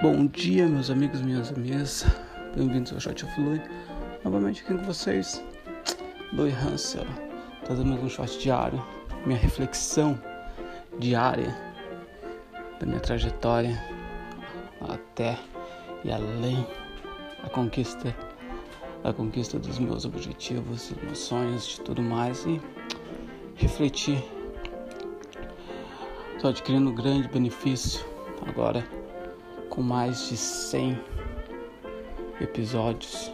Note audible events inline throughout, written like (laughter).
Bom dia, meus amigos minhas amigas. Bem-vindos ao Shot of Lui. Novamente aqui com vocês, Lui Hansel, trazendo mais um shot diário, minha reflexão diária da minha trajetória até e além a conquista, a conquista dos meus objetivos, dos meus sonhos, de tudo mais e refletir. Estou adquirindo um grande benefício agora com mais de 100 episódios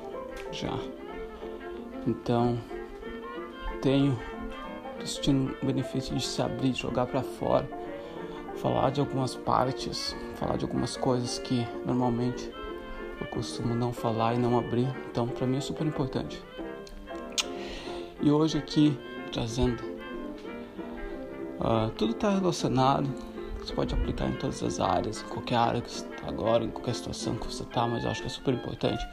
já. Então, tenho destino o benefício de se abrir, jogar para fora, falar de algumas partes, falar de algumas coisas que normalmente eu costumo não falar e não abrir. Então, para mim é super importante. E hoje aqui trazendo uh, tudo está relacionado você pode aplicar em todas as áreas, em qualquer área que você está agora, em qualquer situação que você está, mas eu acho que é super importante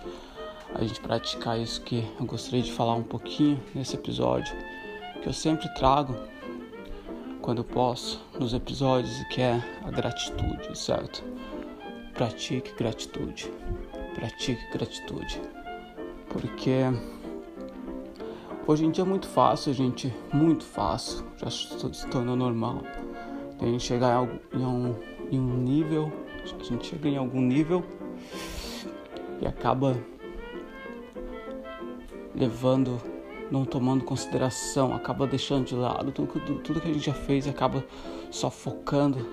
a gente praticar isso que eu gostaria de falar um pouquinho nesse episódio, que eu sempre trago quando eu posso nos episódios, que é a gratitude, certo? Pratique gratitude. Pratique gratitude. Porque hoje em dia é muito fácil, gente, muito fácil, já se tornou normal a gente chegar em, um, em um nível, a gente chega em algum nível e acaba levando, não tomando consideração, acaba deixando de lado tudo, tudo, tudo que a gente já fez e acaba só focando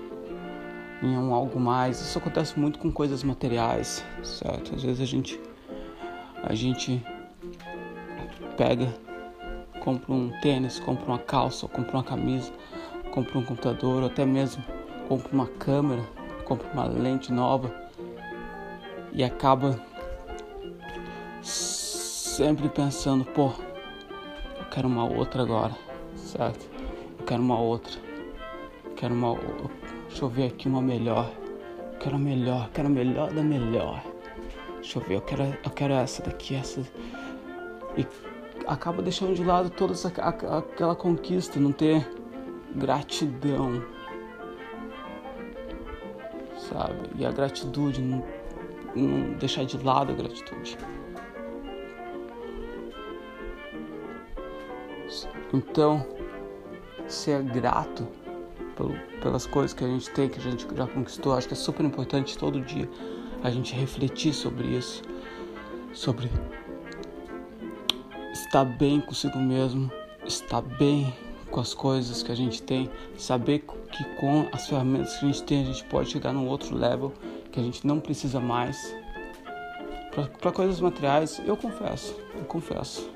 em um algo mais. Isso acontece muito com coisas materiais, certo? Às vezes a gente a gente pega, compra um tênis, compra uma calça, compra uma camisa compra um computador, ou até mesmo compra uma câmera, compra uma lente nova e acaba sempre pensando, pô, eu quero uma outra agora, certo? Eu quero uma outra, eu quero uma, deixa eu ver aqui uma melhor, eu quero a melhor, eu quero a melhor da melhor. Deixa eu ver, eu quero, eu quero essa daqui, essa e acaba deixando de lado toda essa, aquela conquista, não ter gratidão, sabe? E a gratitude, não, não deixar de lado a gratitude. Então, ser grato pelo, pelas coisas que a gente tem, que a gente já conquistou, acho que é super importante todo dia a gente refletir sobre isso, sobre estar bem consigo mesmo, estar bem com as coisas que a gente tem, saber que com as ferramentas que a gente tem a gente pode chegar num outro level que a gente não precisa mais. Para coisas materiais, eu confesso, eu confesso.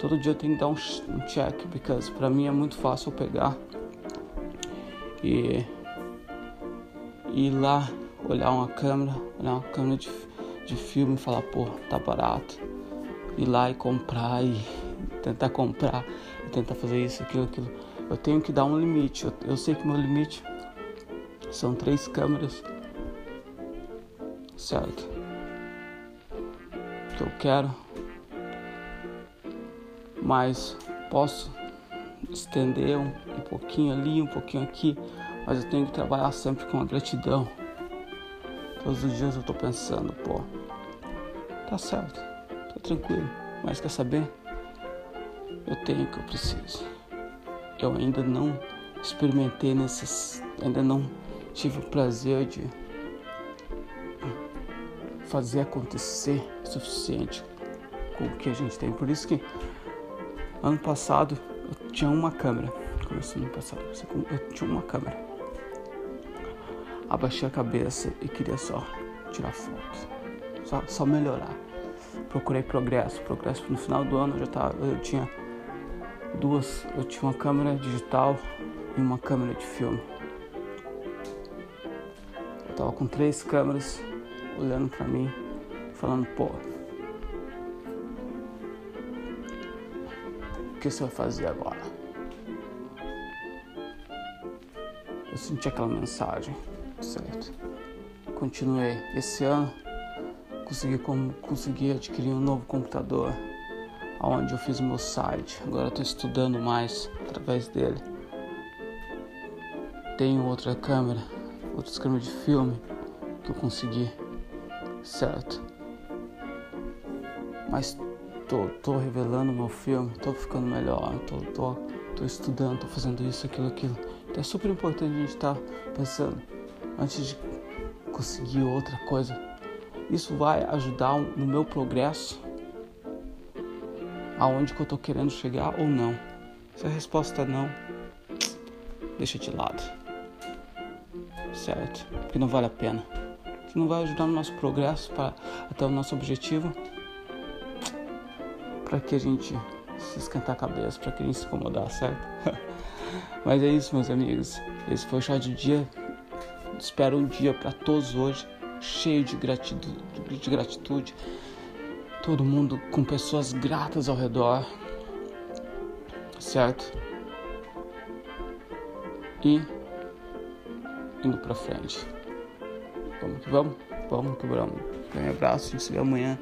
Todo dia eu tenho que dar um, um check, porque para mim é muito fácil pegar e ir lá, olhar uma câmera, olhar uma câmera de, de filme e falar, pô, tá barato. Ir lá e comprar e tentar comprar tentar fazer isso, aquilo, aquilo. Eu tenho que dar um limite. Eu, eu sei que meu limite são três câmeras, certo? Que eu quero, mas posso estender um, um pouquinho ali, um pouquinho aqui, mas eu tenho que trabalhar sempre com a gratidão. Todos os dias eu tô pensando, pô, tá certo, tá tranquilo, mas quer saber? Eu tenho o que eu preciso. Eu ainda não experimentei nesses, ainda não tive o prazer de fazer acontecer o suficiente com o que a gente tem. Por isso que ano passado eu tinha uma câmera. Começou ano passado, eu tinha uma câmera. Abaixei a cabeça e queria só tirar fotos, só, só melhorar. Procurei progresso, progresso no final do ano eu já tava, eu tinha duas, eu tinha uma câmera digital e uma câmera de filme. Eu tava com três câmeras olhando para mim, falando, pô, o que você vai fazer agora? Eu senti aquela mensagem, certo? Continuei. Esse ano consegui, consegui adquirir um novo computador onde eu fiz o meu site. Agora estou estudando mais através dele. Tenho outra câmera, outra câmera de filme que que eu consegui, certo? Mas tô, tô revelando meu filme, tô ficando melhor, tô, tô, tô estudando, tô fazendo isso, aquilo, aquilo. Então é super importante a gente estar tá pensando antes de conseguir outra coisa. Isso vai ajudar no meu progresso aonde que eu tô querendo chegar ou não. Se a resposta é não, deixa de lado. Certo? Porque não vale a pena. Se não vai ajudar no nosso progresso para até o nosso objetivo, para que a gente se esquentar a cabeça, para que a gente se incomodar, certo? (laughs) Mas é isso, meus amigos. Esse foi o chá de dia. Espero um dia para todos hoje cheio de gratidão, de gratitude. Todo mundo com pessoas gratas ao redor, certo? E indo pra frente. Vamos que vamos, vamos que vamos. Um abraço, a gente se vê amanhã.